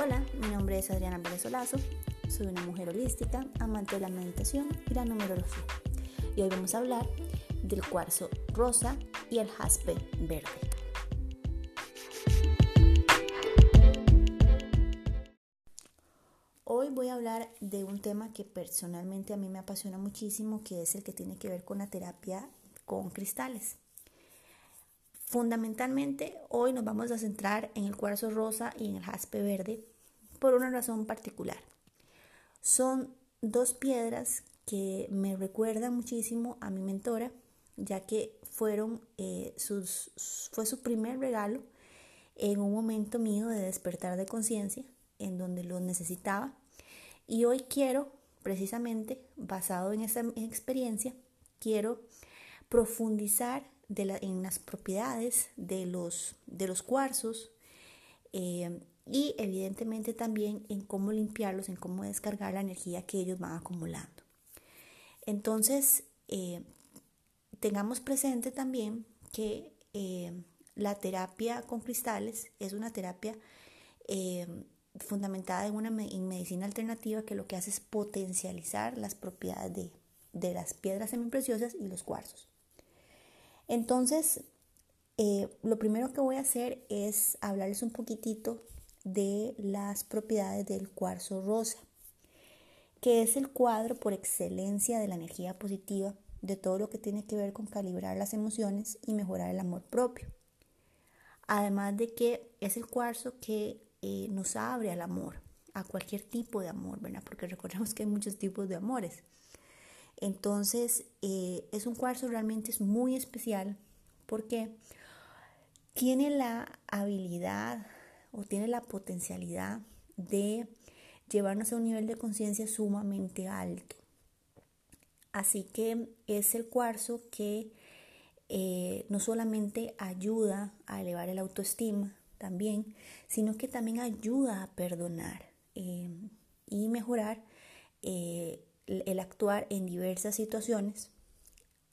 Hola, mi nombre es Adriana Pérez Solazo, soy una mujer holística, amante de la meditación y la numerología. Y hoy vamos a hablar del cuarzo rosa y el jaspe verde. Hoy voy a hablar de un tema que personalmente a mí me apasiona muchísimo, que es el que tiene que ver con la terapia con cristales. Fundamentalmente, hoy nos vamos a centrar en el cuarzo rosa y en el jaspe verde por una razón particular. Son dos piedras que me recuerdan muchísimo a mi mentora, ya que fueron eh, sus, fue su primer regalo en un momento mío de despertar de conciencia, en donde lo necesitaba. Y hoy quiero, precisamente, basado en esa experiencia, quiero profundizar en las propiedades de los, de los cuarzos eh, y evidentemente también en cómo limpiarlos, en cómo descargar la energía que ellos van acumulando. Entonces, eh, tengamos presente también que eh, la terapia con cristales es una terapia fundamentada en una en medicina alternativa que lo que hace es potencializar las propiedades de, de las piedras semipreciosas y los cuarzos. Entonces, eh, lo primero que voy a hacer es hablarles un poquitito de las propiedades del cuarzo rosa, que es el cuadro por excelencia de la energía positiva, de todo lo que tiene que ver con calibrar las emociones y mejorar el amor propio. Además de que es el cuarzo que eh, nos abre al amor, a cualquier tipo de amor, ¿verdad? Porque recordemos que hay muchos tipos de amores. Entonces, eh, es un cuarzo realmente es muy especial porque tiene la habilidad o tiene la potencialidad de llevarnos a un nivel de conciencia sumamente alto. Así que es el cuarzo que eh, no solamente ayuda a elevar el autoestima también, sino que también ayuda a perdonar eh, y mejorar el actuar en diversas situaciones,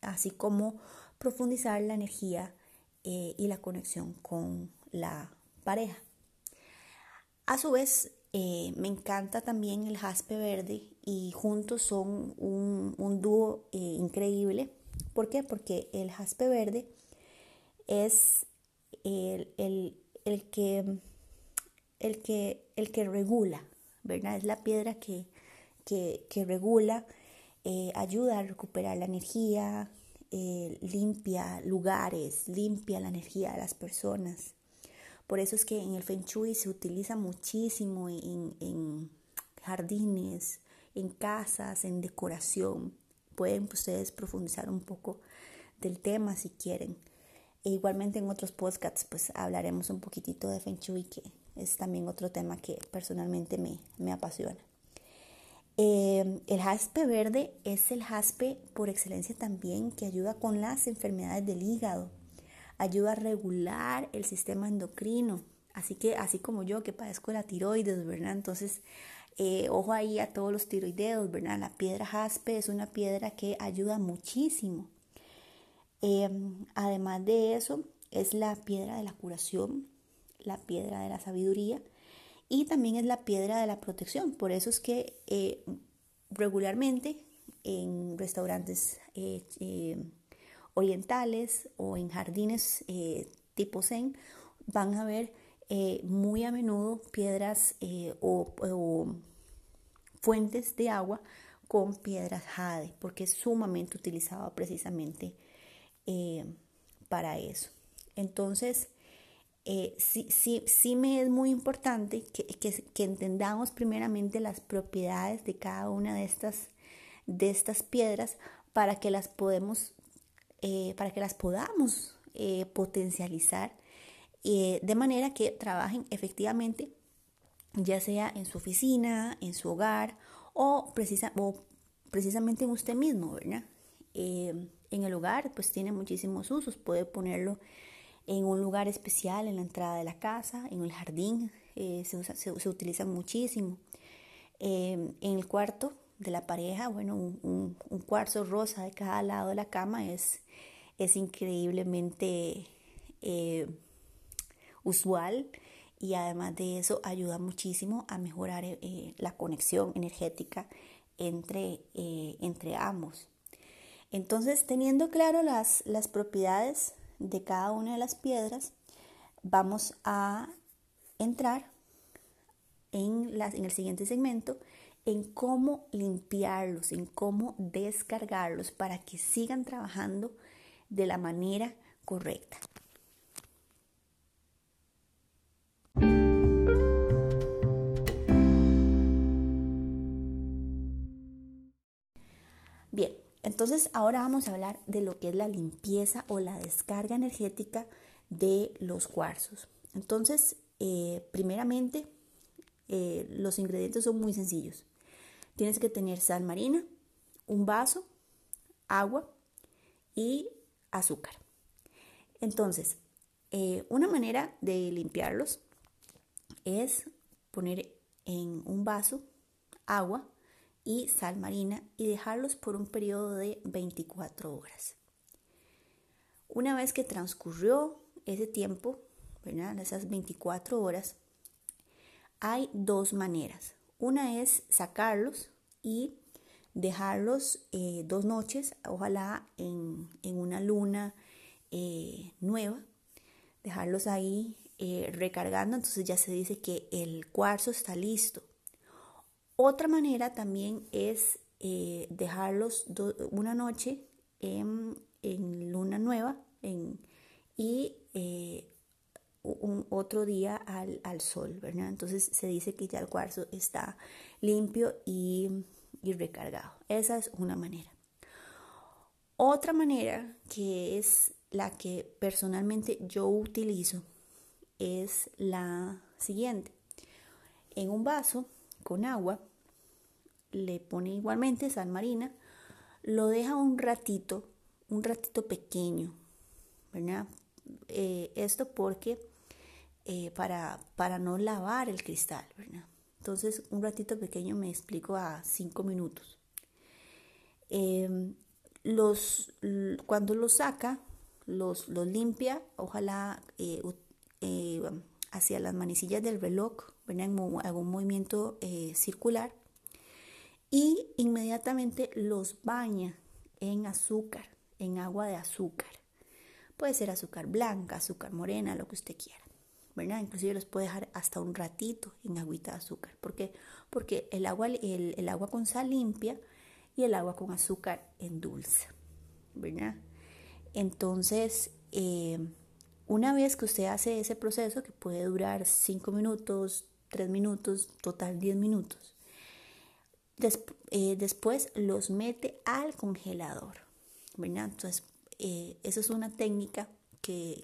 así como profundizar la energía eh, y la conexión con la pareja. A su vez, eh, me encanta también el jaspe verde y juntos son un, dúo eh, increíble. ¿Por qué? Porque el jaspe verde es el, que, el, que, el que regula, ¿verdad? Es la piedra que, que, regula, eh, ayuda a recuperar la energía, eh, limpia lugares, limpia la energía de las personas. Por eso es que en el Feng Shui se utiliza muchísimo en, jardines, en casas, en decoración. Pueden ustedes profundizar un poco del tema si quieren. E igualmente en otros podcasts pues hablaremos un poquitito de Feng Shui, que es también otro tema que personalmente me, me apasiona. Em, el jaspe verde es el jaspe por excelencia también que ayuda con las enfermedades del hígado, ayuda a regular el sistema endocrino, así que así como yo que padezco la tiroides, ¿verdad? Entonces, eh, ojo ahí a todos los tiroideos, ¿verdad? La piedra jaspe es una piedra que ayuda muchísimo. Em, además de eso, es la piedra de la curación, la piedra de la sabiduría y también es la piedra de la protección. Por eso es que eh, regularmente en restaurantes eh, eh, orientales o en jardines tipo zen van a ver muy a menudo piedras o, fuentes de agua con piedras jade porque es sumamente utilizado precisamente para eso. Entonces, eh, sí, sí, sí, me es muy importante que, entendamos primeramente las propiedades de cada una de estas, de estas piedras para que las podemos, eh, para que las podamos eh, potencializar de manera que trabajen efectivamente, ya sea en su oficina, en su hogar o precisamente en usted mismo, ¿verdad? en el hogar, pues tiene muchísimos usos, puede ponerlo en un lugar especial en la entrada de la casa, en el jardín, eh, se, utiliza muchísimo. Em, en el cuarto de la pareja, bueno, un, cuarzo rosa de cada lado de la cama es, es increíblemente eh, usual y además de eso ayuda muchísimo a mejorar eh, la conexión energética entre, entre ambos. Entonces, teniendo claro las, las propiedades de cada una de las piedras, vamos a entrar en, en el siguiente segmento en cómo limpiarlos, en cómo descargarlos para que sigan trabajando de la manera correcta. Entonces ahora vamos a hablar de lo que es la limpieza o la descarga energética de los cuarzos. Entonces, eh, primeramente, eh, los ingredientes son muy sencillos. Tienes que tener sal marina, un vaso, agua y azúcar. Entonces, eh, una manera de limpiarlos es poner en un vaso agua y sal marina y dejarlos por un periodo de 24 horas. Una vez que transcurrió ese tiempo, esas 24 horas, hay dos maneras. Una es sacarlos y dejarlos eh, dos noches, ojalá en, una luna eh, nueva, dejarlos ahí eh, recargando, entonces ya se dice que el cuarzo está listo. Otra manera también es dejarlos una noche en, luna nueva y un otro día al, sol, ¿verdad? Entonces se dice que ya el cuarzo está limpio y, y recargado. Esa es una manera. Otra manera que es la que personalmente yo utilizo es la siguiente. En un vaso con agua le pone igualmente sal marina, lo deja un ratito, un ratito pequeño, ¿verdad? Eh, esto porque eh, para, para no lavar el cristal, ¿verdad? Entonces, un ratito pequeño me explico a cinco minutos. Em, los, cuando los saca, los, los limpia, ojalá eh, hacia las manecillas del reloj, ¿verdad? en algún movimiento circular, y inmediatamente los baña en azúcar, en agua de azúcar. Puede ser azúcar blanca, azúcar morena, lo que usted quiera. ¿verdad? Inclusive los puede dejar hasta un ratito en agüita de azúcar. ¿Por qué? Porque el agua, el, agua con sal limpia y el agua con azúcar endulza, ¿verdad? Entonces, eh, una vez que usted hace ese proceso, que puede durar 5 minutos, 3 minutos, total 10 minutos, eh, después los mete al congelador, ¿verdad? Entonces, eh, esa es una técnica que,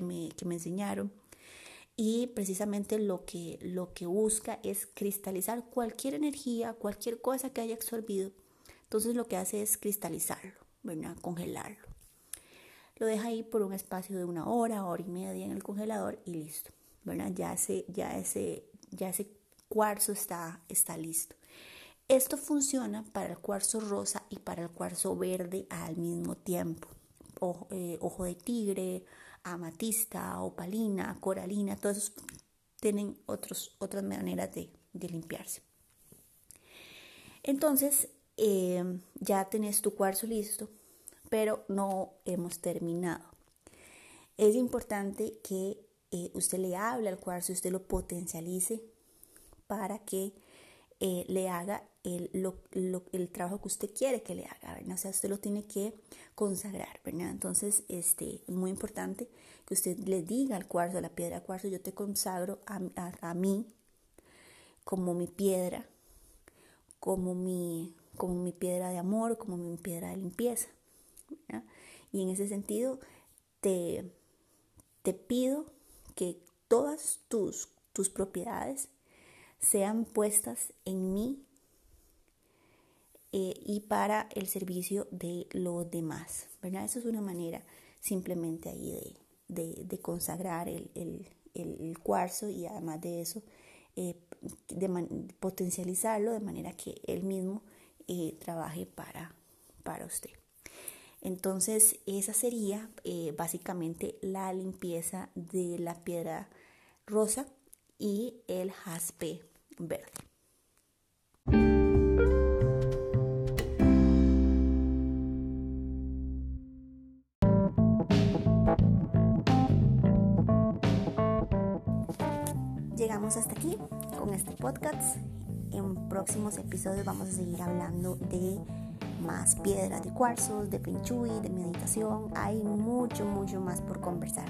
me, que me enseñaron y precisamente lo que, lo que busca es cristalizar cualquier energía, cualquier cosa que haya absorbido. Entonces lo que hace es cristalizarlo, ¿verdad? congelarlo. Lo deja ahí por un espacio de una hora, hora y media en el congelador y listo. ¿verdad? Ya, ese, ya, ese, ya ese cuarzo está, está listo. Esto funciona para el cuarzo rosa y para el cuarzo verde al mismo tiempo. Ojo, eh, de tigre, amatista, opalina, coralina, todos tienen otras maneras de, limpiarse. Entonces, eh, ya tenés tu cuarzo listo, pero no hemos terminado. Es importante que eh, usted le hable al cuarzo, usted lo potencialice para que eh, le haga el, el, trabajo que usted quiere que le haga, ¿verdad? O sea, usted lo tiene que consagrar, ¿verdad? Entonces, este, es muy importante que usted le diga al cuarzo, a la piedra cuarzo, yo te consagro a, a, mí como mi piedra, como mi, como mi piedra de amor, como mi piedra de limpieza. Y en ese sentido, te, te pido que todas tus, tus propiedades sean puestas en mí eh, y para el servicio de los demás. ¿verdad? Eso es una manera simplemente ahí de, consagrar el, cuarzo y además de eso eh, de potencializarlo de manera que él mismo eh, trabaje para, para usted. Entonces, esa sería básicamente la limpieza de la piedra rosa y el jaspe verde. Llegamos hasta aquí con este podcast. En próximos episodios vamos a seguir hablando de más piedras de cuarzos, de pinchuy, de meditación. Hay mucho, mucho más por conversar.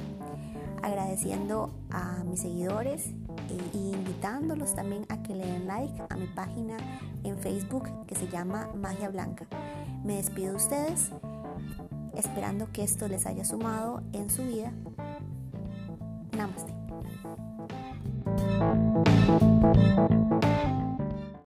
Agradeciendo a mis seguidores e invitándolos también a que le den like a mi página en Facebook que se llama Magia Blanca. Me despido de ustedes esperando que esto les haya sumado en su vida. Namaste.